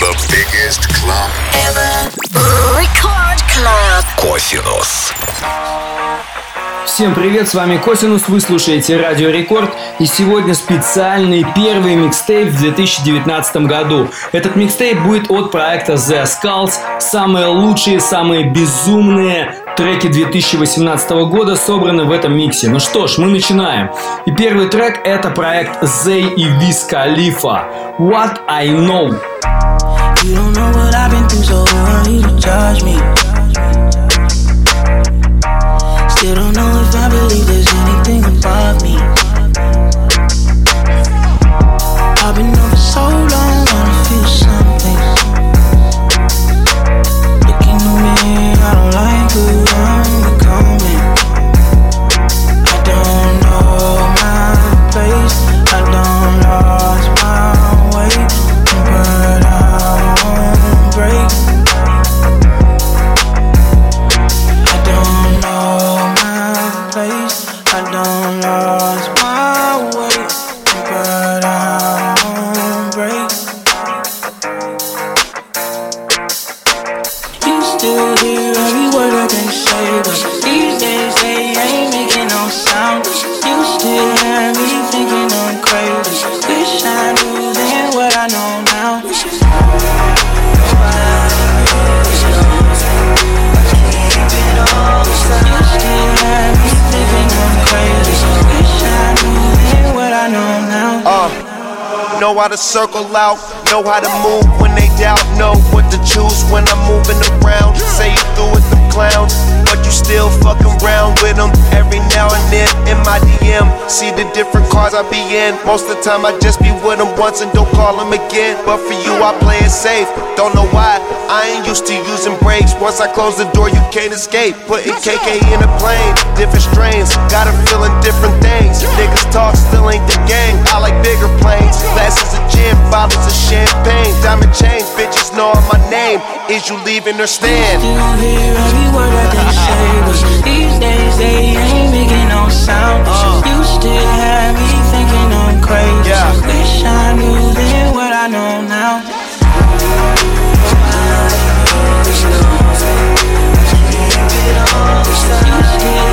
The biggest club ever. Record Club. Косинус. Всем привет, с вами Косинус, вы слушаете Радио Рекорд и сегодня специальный первый микстейп в 2019 году. Этот микстейп будет от проекта The Skulls, самые лучшие, самые безумные треки 2018 года собраны в этом миксе. Ну что ж, мы начинаем. И первый трек это проект Zay и Wiz Khalifa What I Know. Still don't know if I believe there's anything above me. How to circle out, know how to move when they doubt, know what to choose when I'm moving around. Say you through with them clowns, but you still fucking around with them every now and then in my DM. See the different cars I be in. Most of the time I just be with them once and don't call them again. But for you, I play it safe. Don't know why, I ain't used to using brakes. Once I close the door, you can't escape. Putting KK in a plane, different strains, got 'em feeling different things. Niggas talk, still ain't the gang. I like bigger planes, glasses of gin, bottles of champagne, diamond chains. Bitches know my name. Is you leaving or staying? Still hear every word that they say, but these days they ain't making no sound. Uh. You still have me thinking I'm crazy. Yeah. Wish I knew then what I know now. You still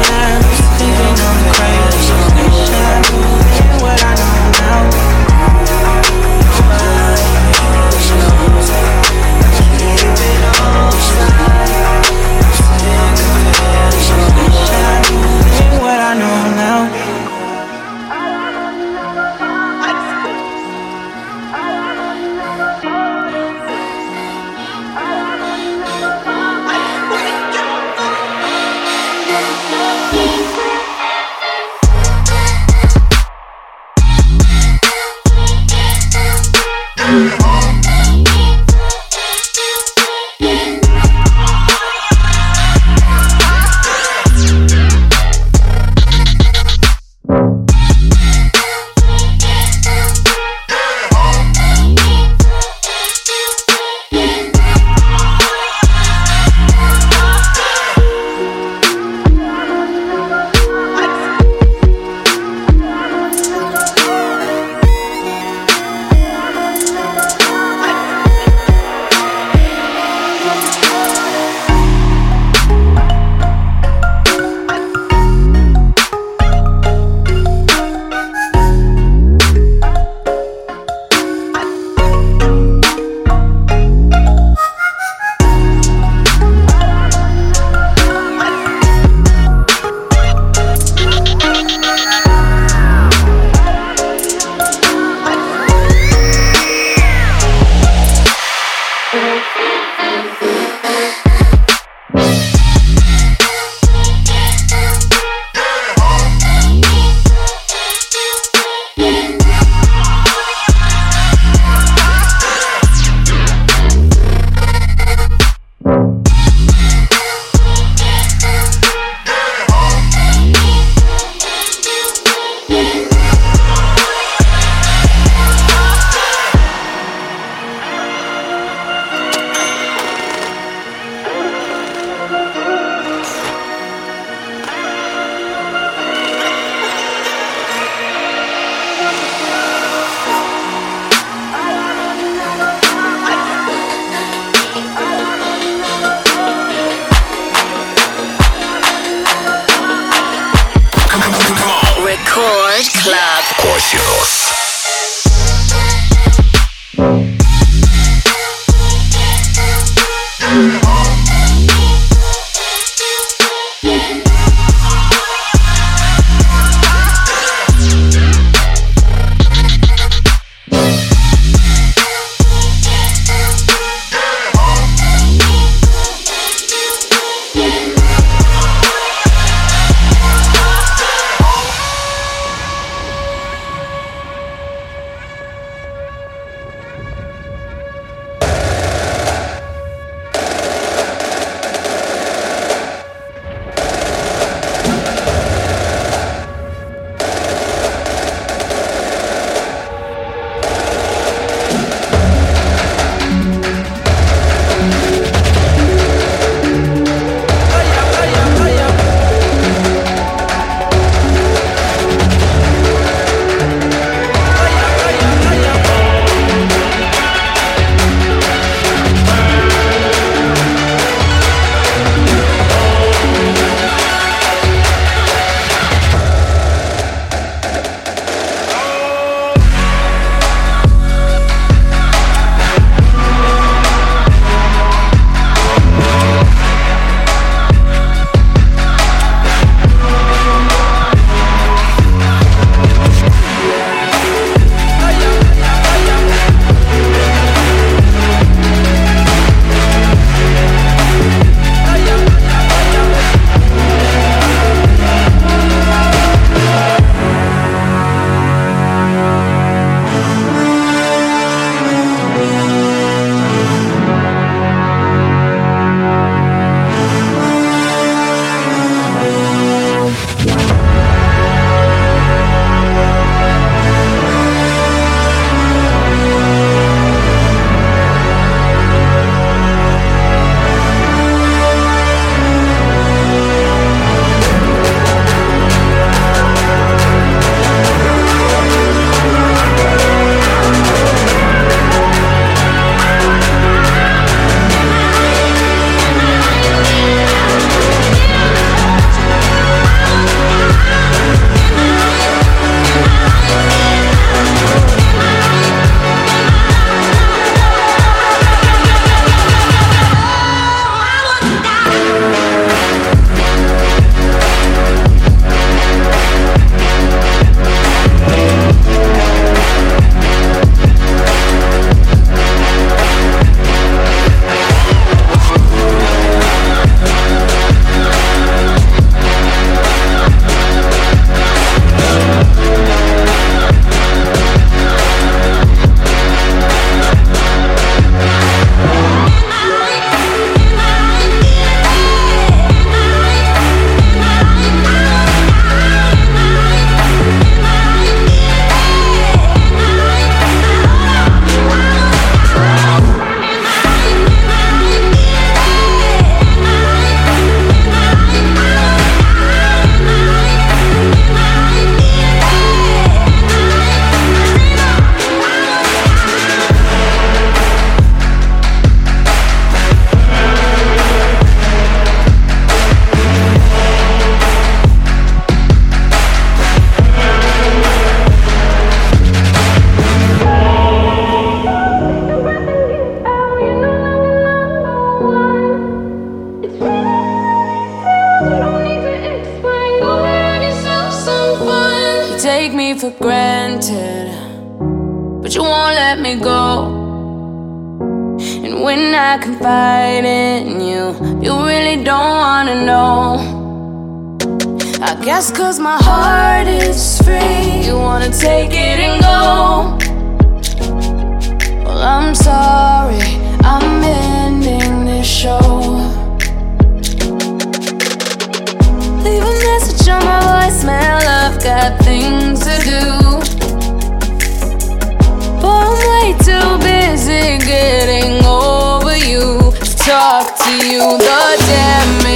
Stop the this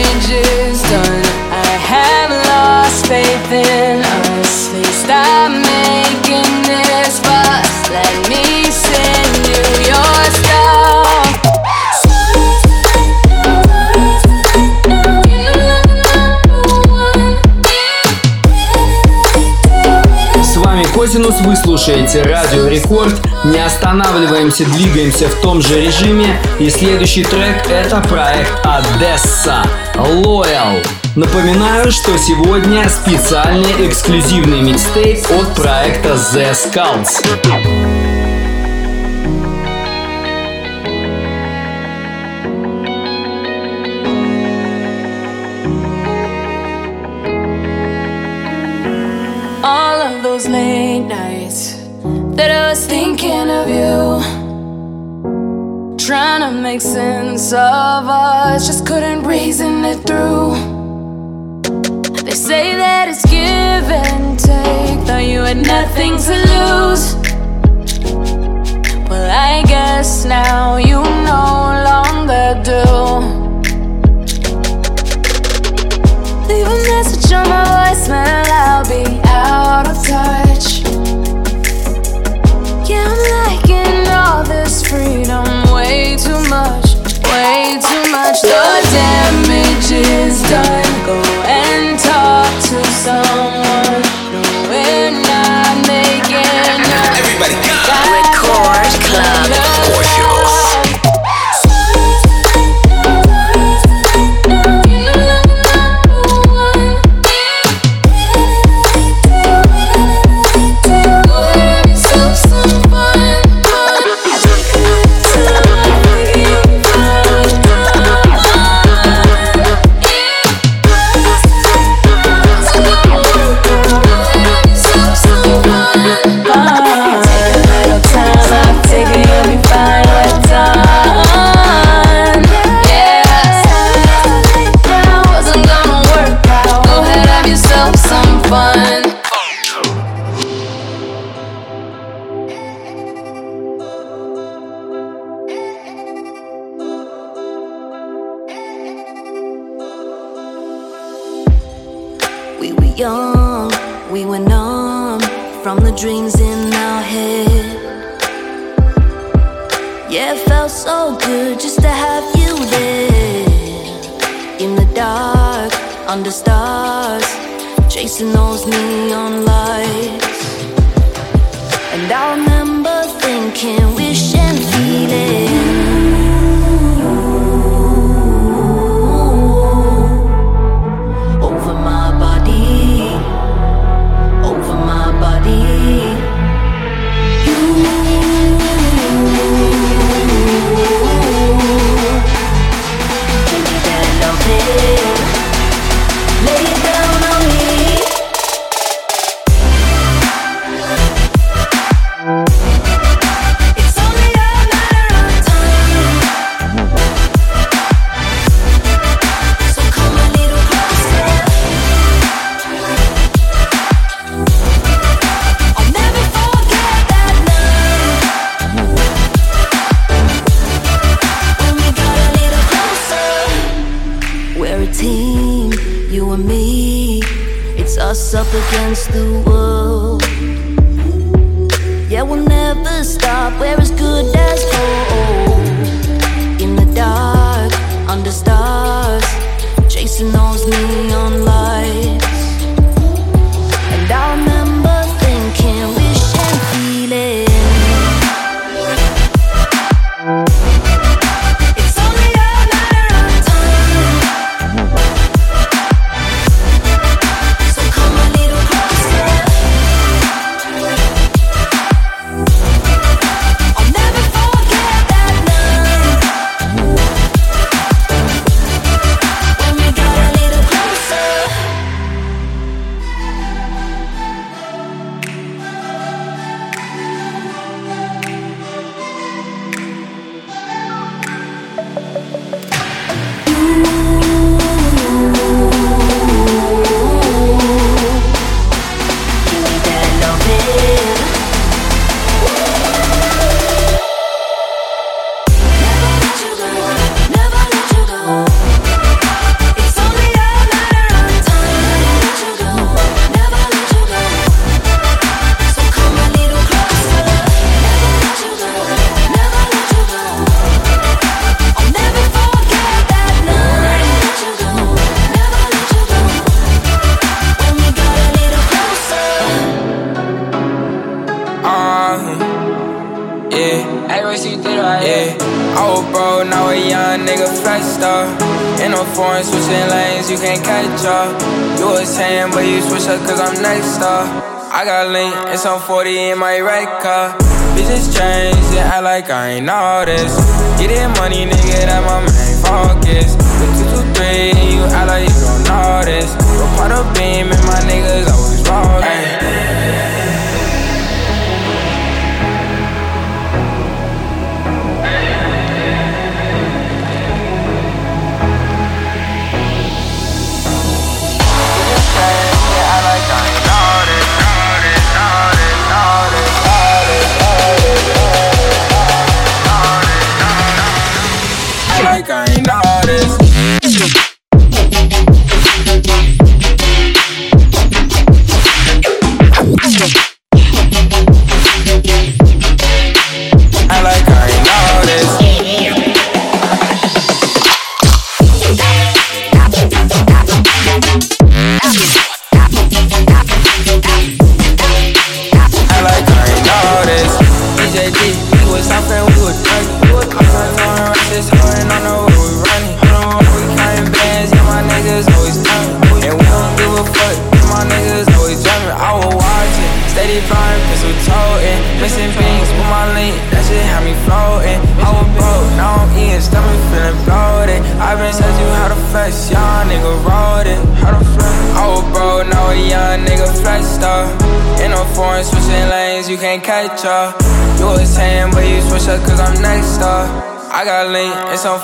Косинус, вы слушаете Радио Рекорд. Не останавливаемся, двигаемся в том же режиме. И следующий трек это проект Одесса Loyal. Напоминаю, что сегодня специальный эксклюзивный микстейп от проекта The Skulls. Trying to make sense of us, just couldn't reason it through. They say that it's give and take, thought you had nothing to lose. Well, I guess now you no longer do. Freedom way too much, way too much. The damage is done. Go and talk to someone.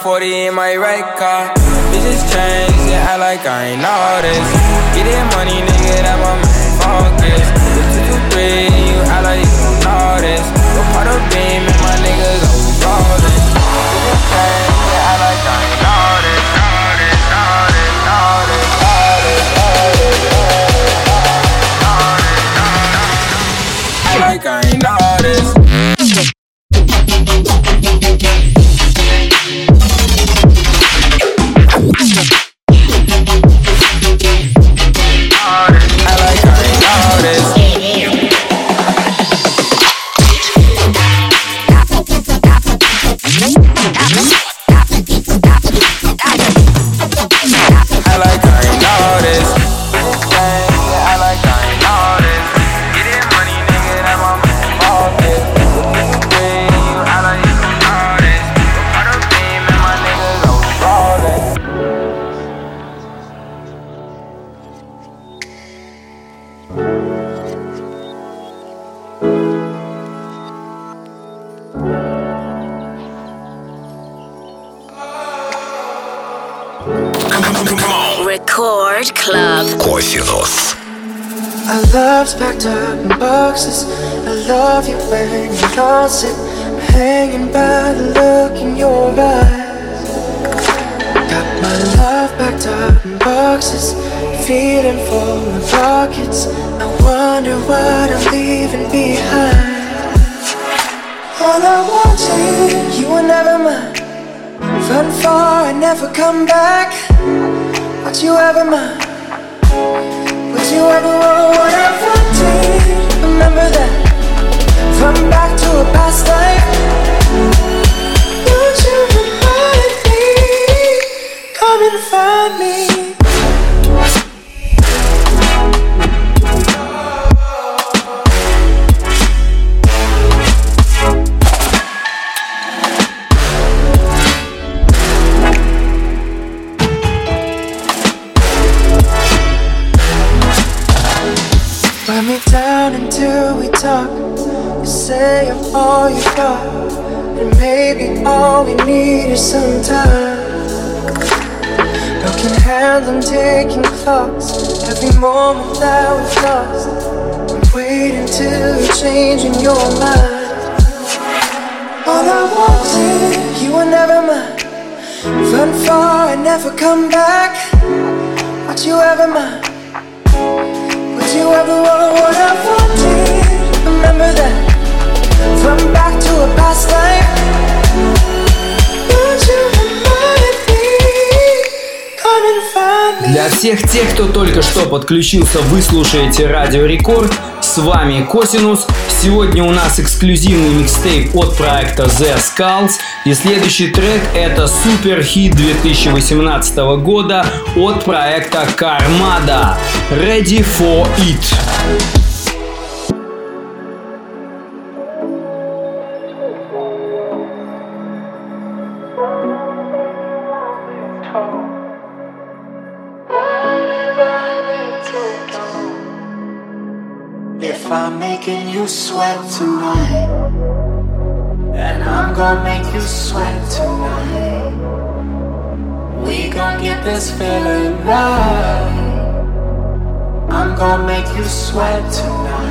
40 in my right car. constant Hanging by the look in your eyes Got my love packed up in boxes Feeling full of pockets. I wonder what I'm leaving behind All I wanted, you were never mine Run far and never come back Would you ever mind? Would you ever want what I wanted? Remember that find me. taking thoughts. Every moment that we've lost. I'm waiting till you're changing your mind. All I wanted, you were never mine. Run far and never come back. Would you ever mind? Would you ever want what I wanted? Remember that. Run back to a past life. Для всех тех, кто только что подключился, вы слушаете Радио Рекорд. С вами Косинус. Сегодня у нас эксклюзивный микстейп от проекта The Skulls. И следующий трек это супер хит 2018 года от проекта Кармада. Ready for it. Making you sweat tonight. And I'm gonna make you sweat tonight. We gon' get this feeling right. I'm gonna make you sweat tonight.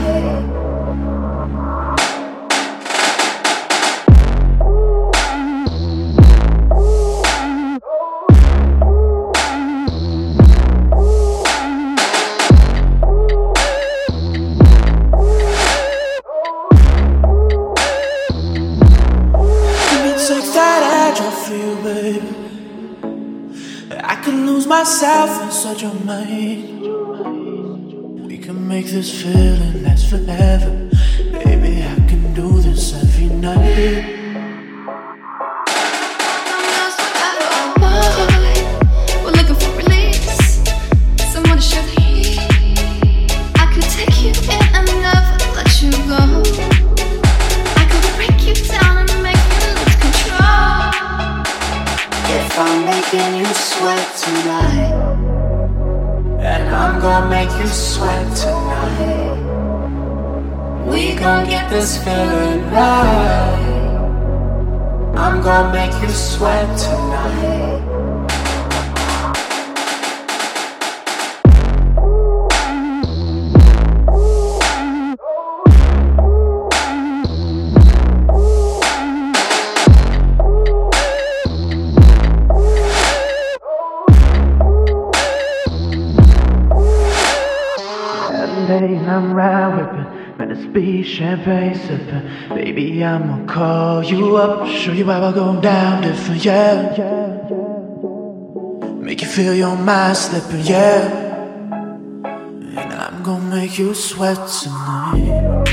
Myself in such a mind. We can make this feeling last forever. Baby, I can do this every night. Gonna sweat tonight. We gon' get this feeling right. I'm gonna make you sweat tonight. Be champagne sipping. Baby, I'ma call you up, show you how I go down different, yeah. Make you feel your mind slipping, yeah. And I'm gonna make you sweat tonight.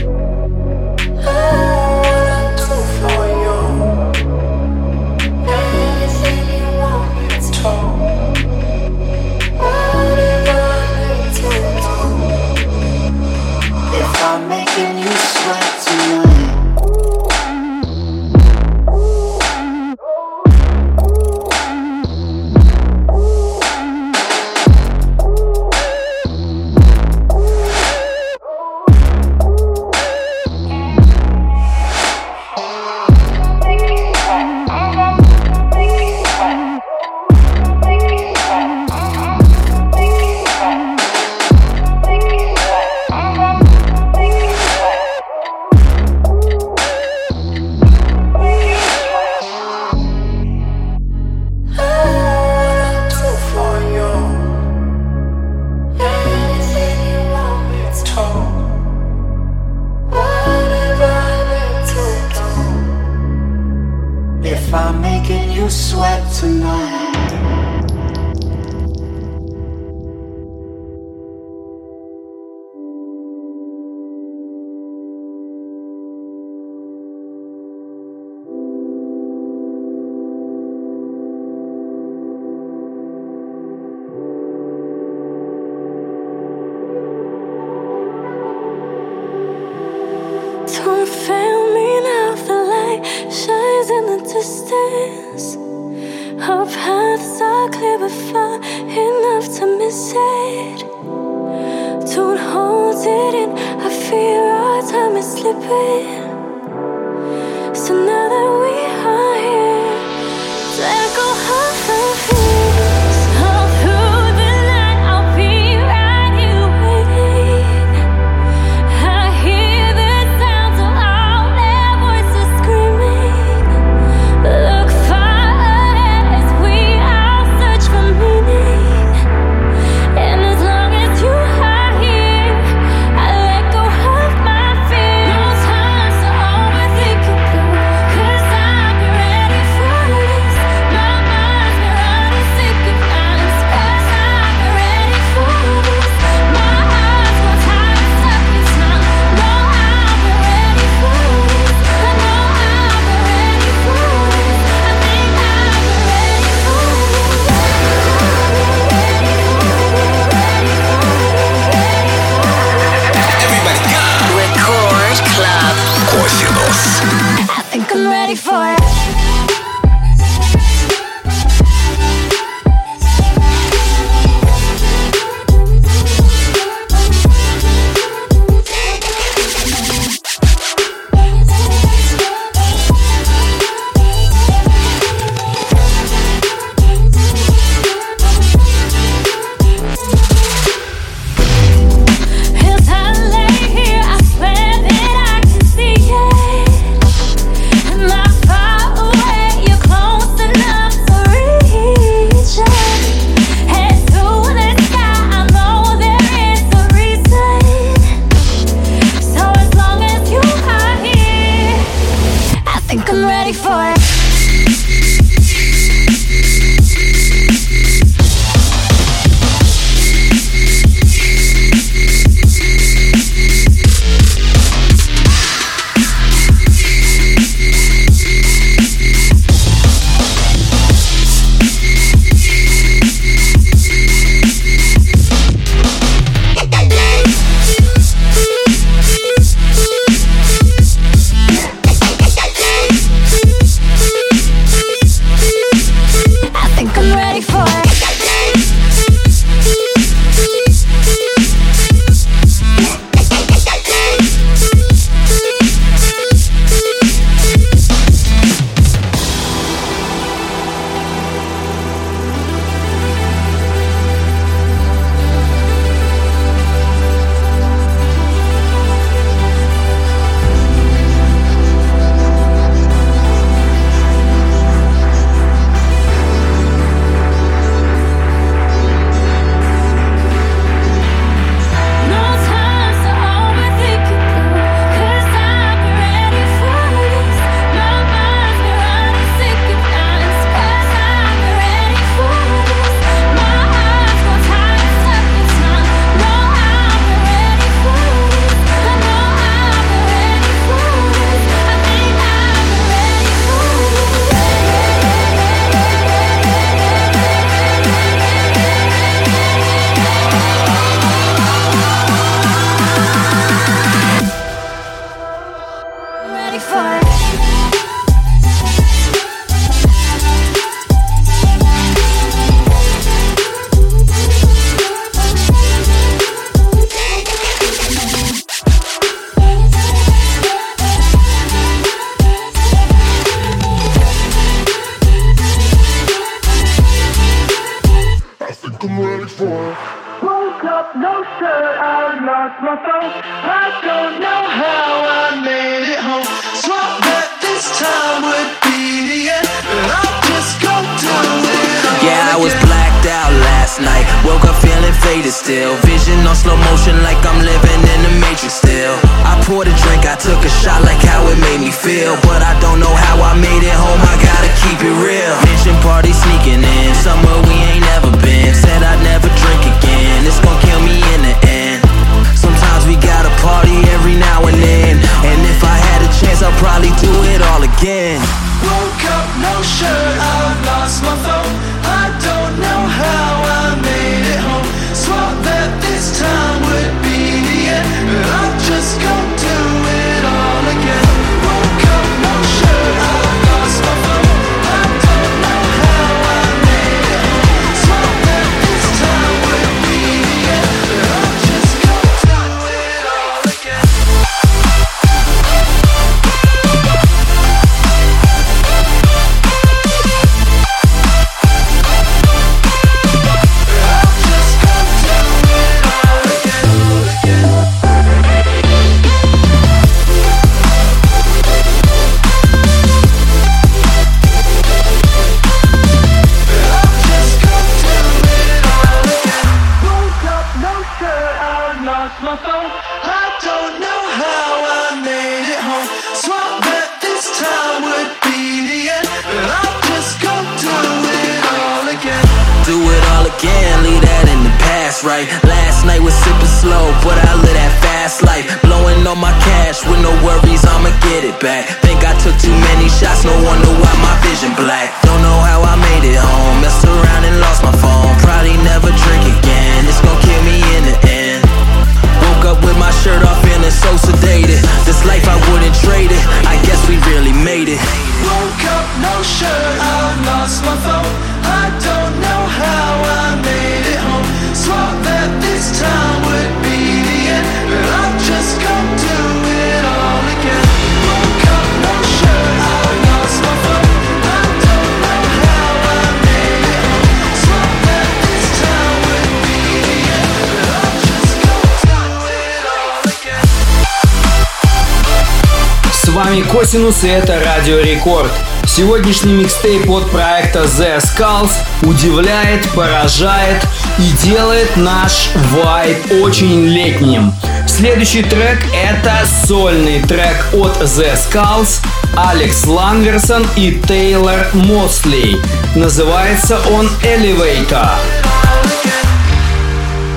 Сегодняшний микстейп от проекта The Skulls удивляет, поражает и делает наш вайб очень летним. Следующий трек это сольный трек от The Skulls, Алекс Лангерсон и Тейлор Мосли. Называется он Elevator.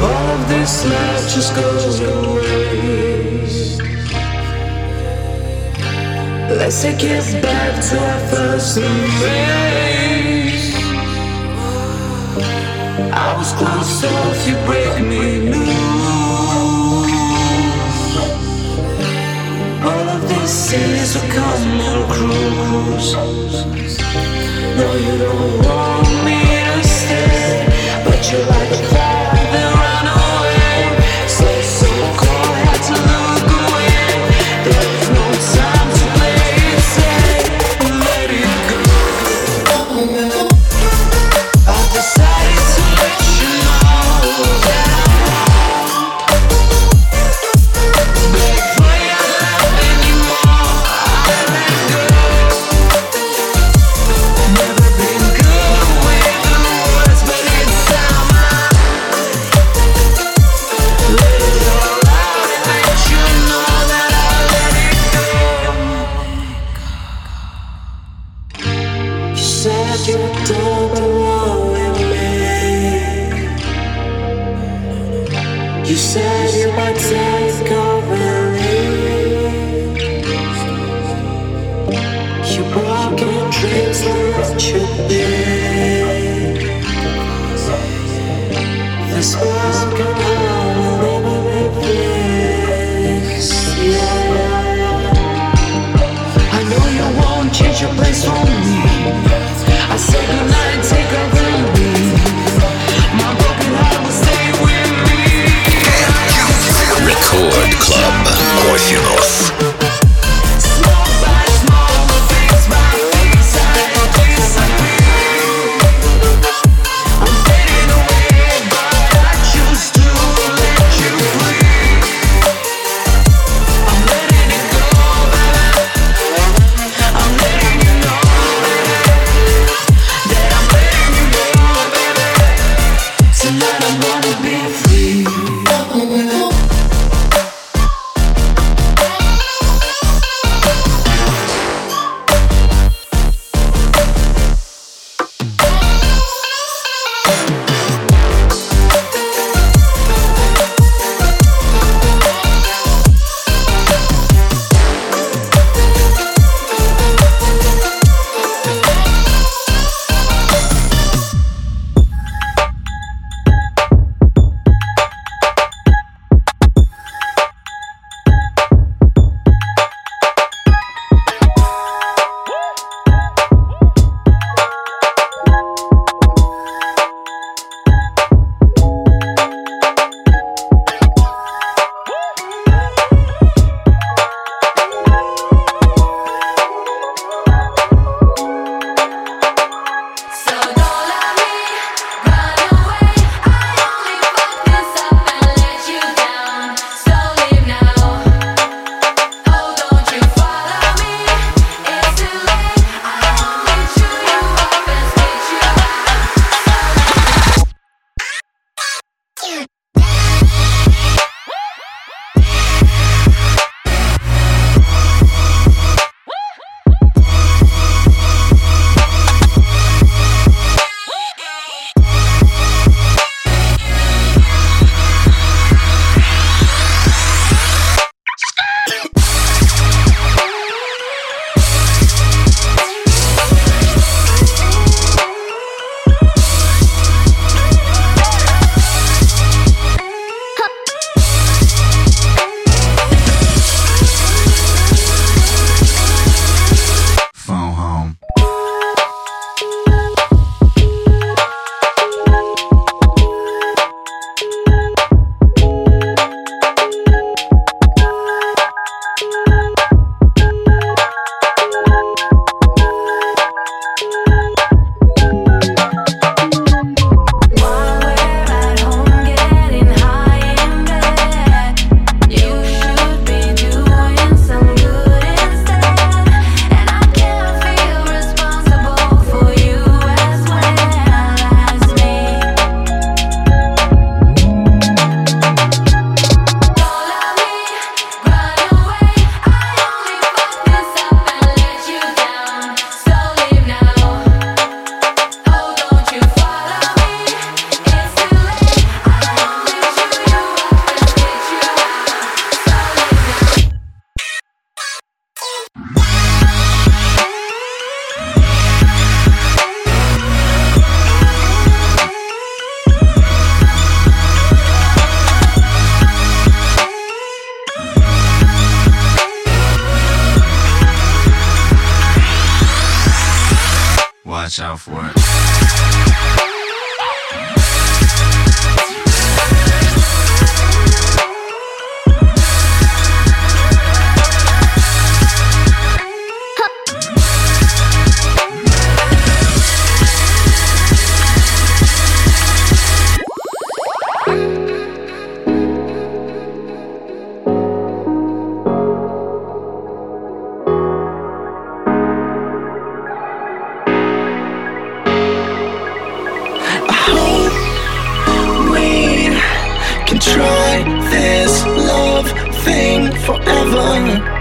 All of this. Let's take it back to our first embrace. I was close, so if you break me loose, all of this is a common cruise. No, you don't want me to stay, but you're like a father. Thing forever.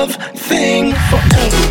Love thing forever.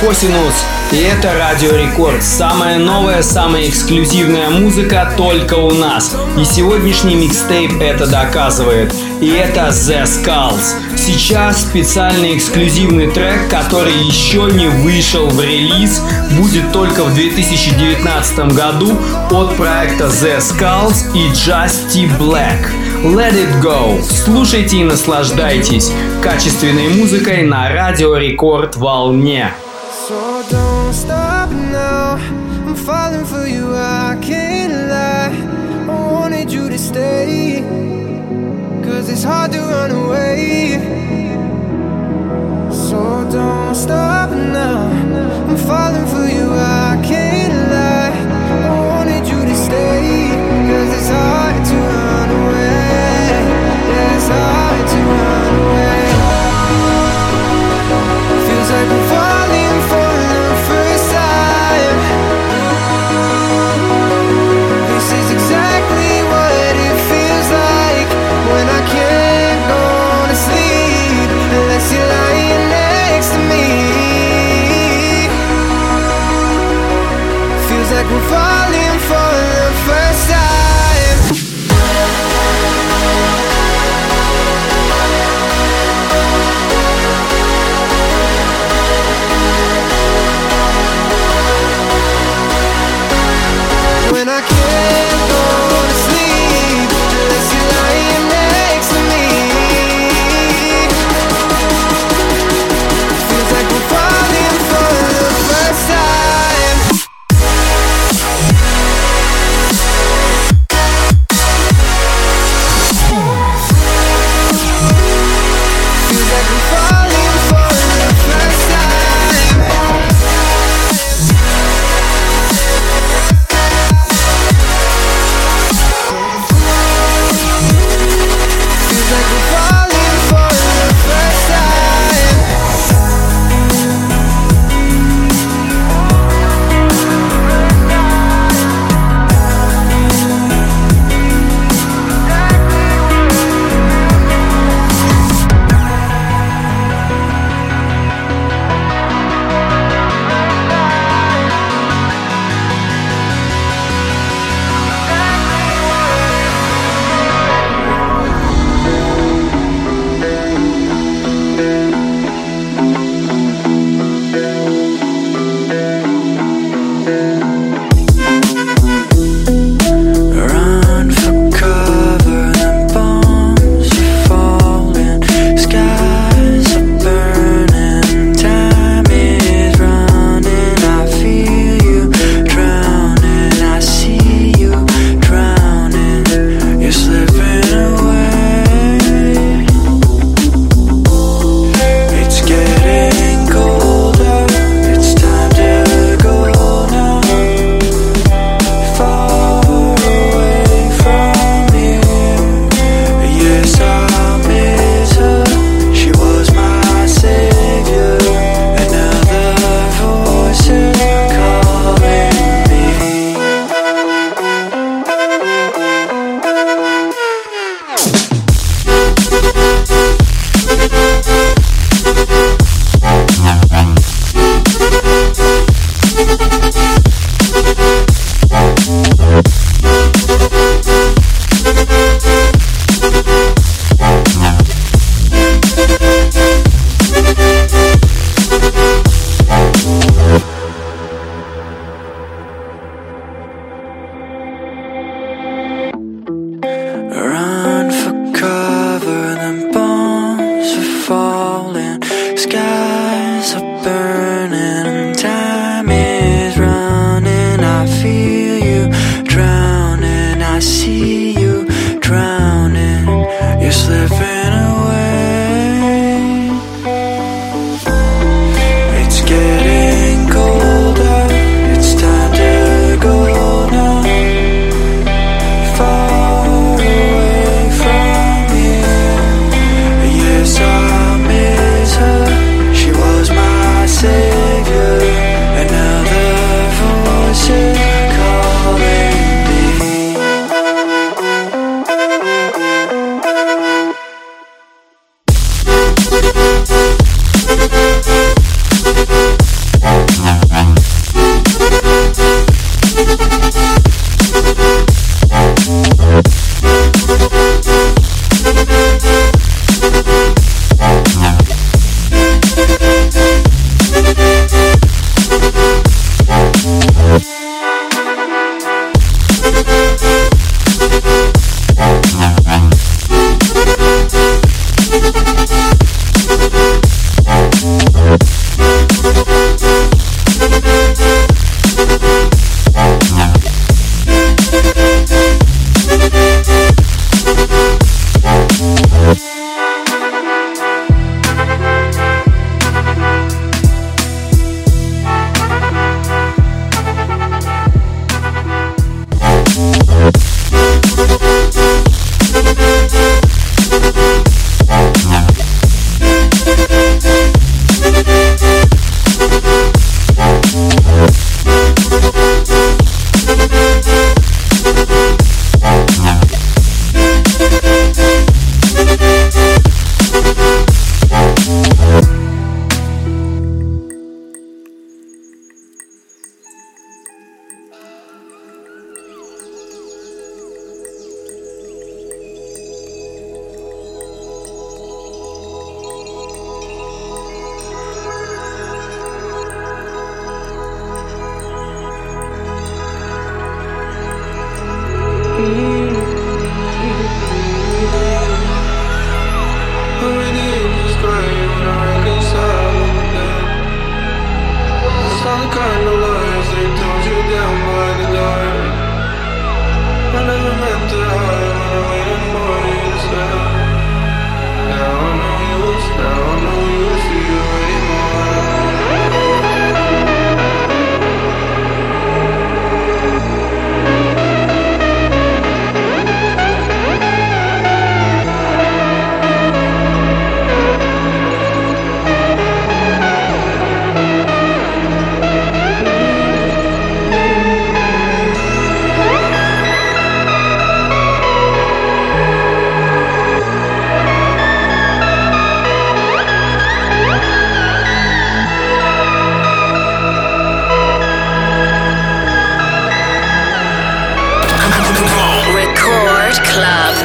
Косинус, и это Радио Рекорд. Самая новая, самая эксклюзивная музыка только у нас. И сегодняшний микстейп это доказывает. и это The Skulls. Сейчас специальный эксклюзивный трек, который еще не вышел в релиз, будет только в 2019 году от проекта The Skulls и Justy Black. Let It Go. Слушайте и наслаждайтесь качественной музыкой на Радио Рекорд волне. So don't stop now. I'm falling for you, I can't lie. I wanted you to stay. Cause it's hard to run away. So don't stop now. I'm falling for you, I Feels like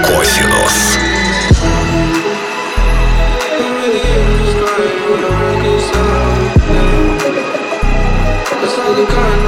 Косинус. It's not the kind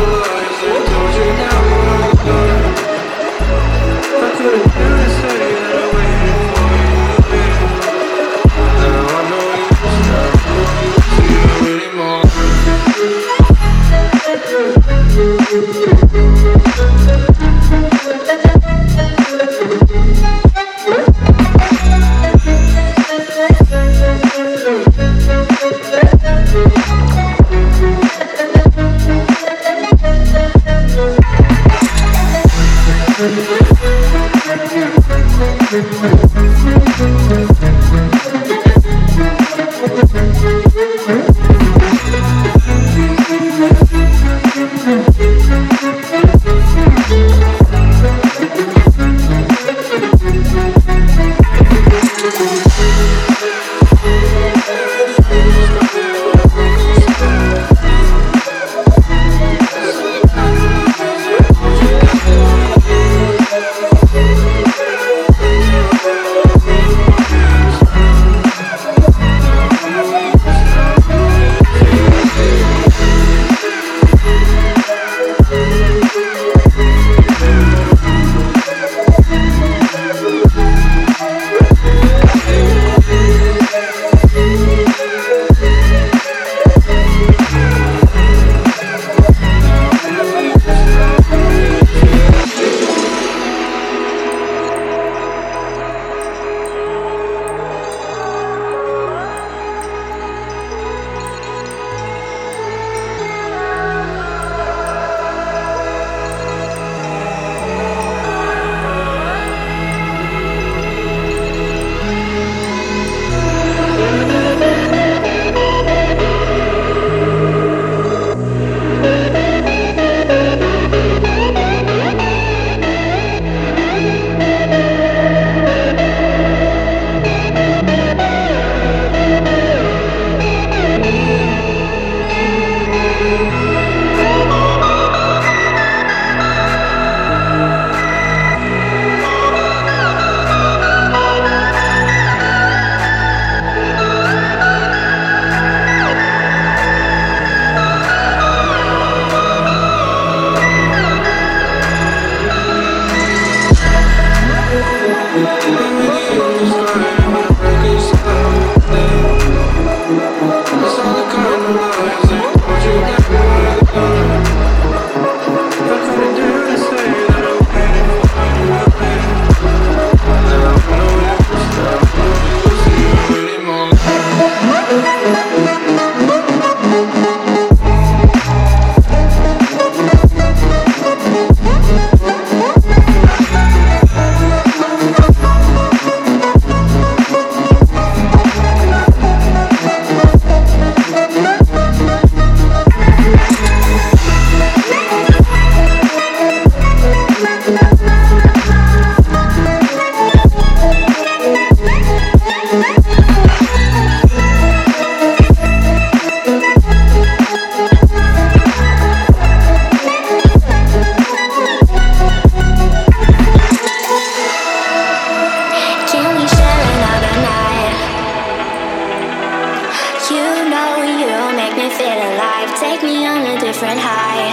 different high.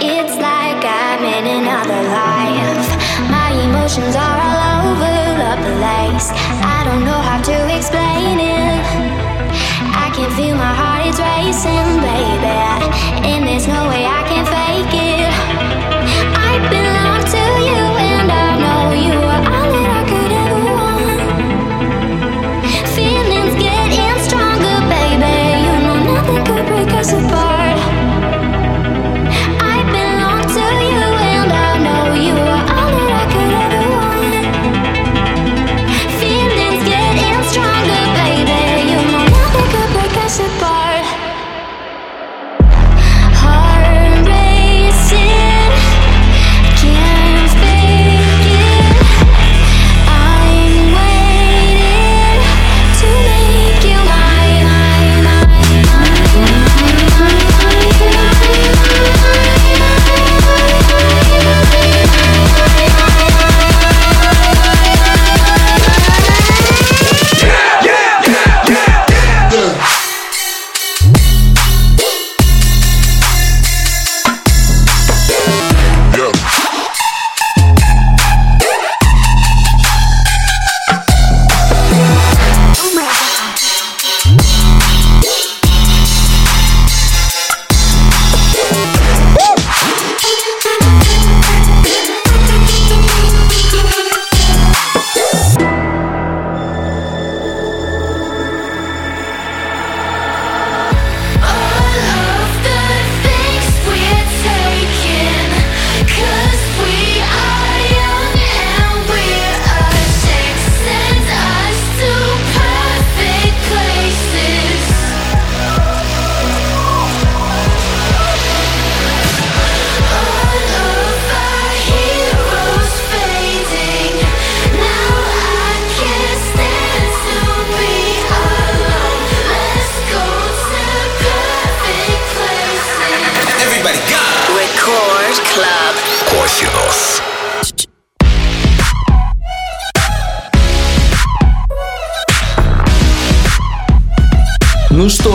It's like I'm in another life. My emotions are all over the place. I don't know how to explain it. I can feel my heart is racing, baby, and there's no way I.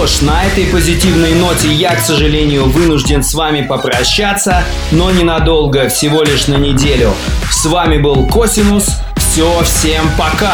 ж, на этой позитивной ноте я, к сожалению, вынужден с вами попрощаться, но ненадолго, всего лишь на неделю. С вами был Косинус. Все, всем пока!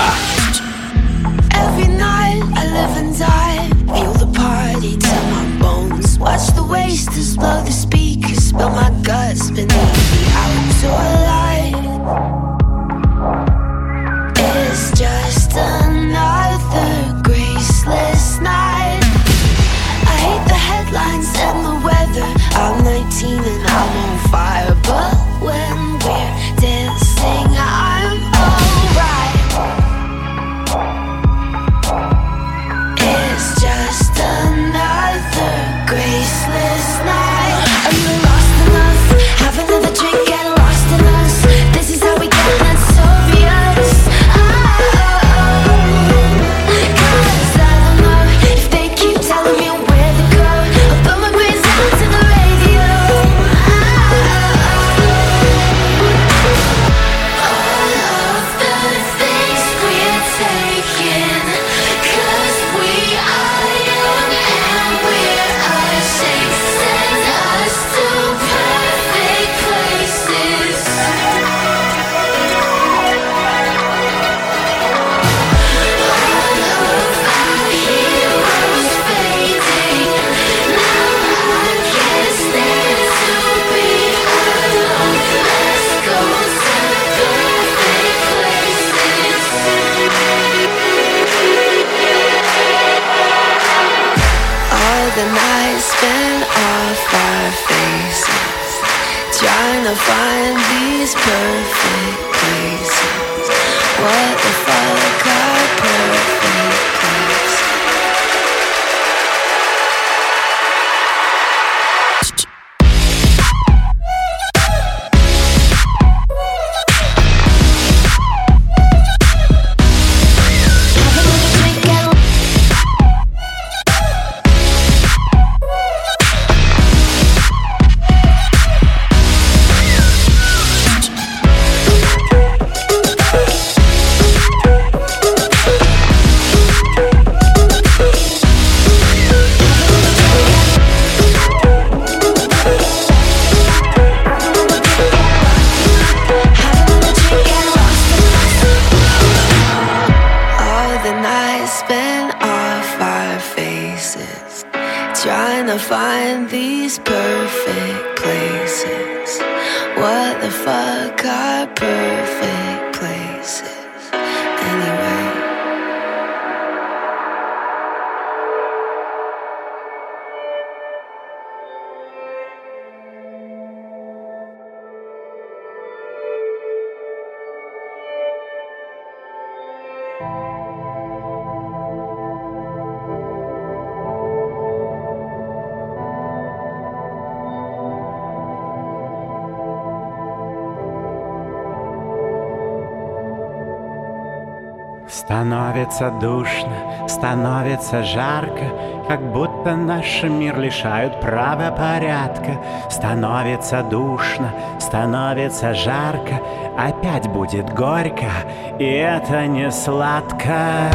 Становится душно, становится жарко, Как будто наш мир лишают права порядка. Становится душно, становится жарко, Опять будет горько, и это не сладко.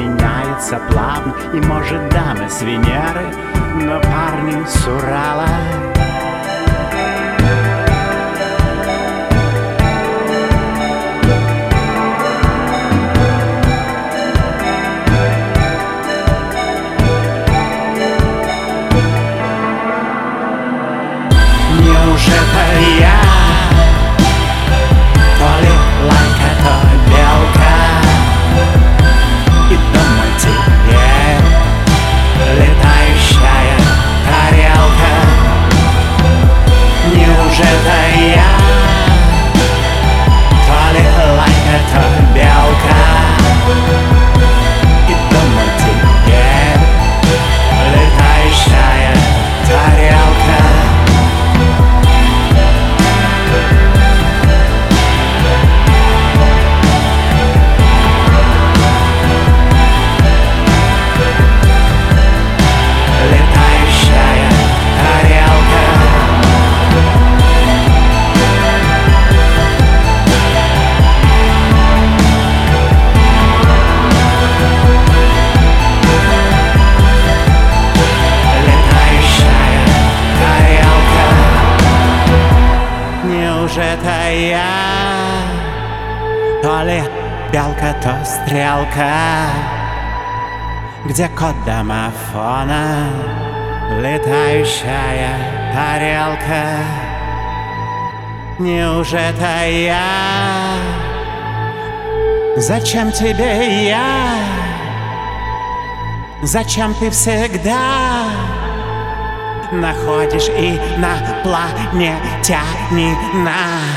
Меняется плавно И может дамы с Венеры, но парни с Урала И то стрелка где код домофона Летающая тарелка Неужели я Зачем тебе я Зачем ты всегда Находишь и на планете на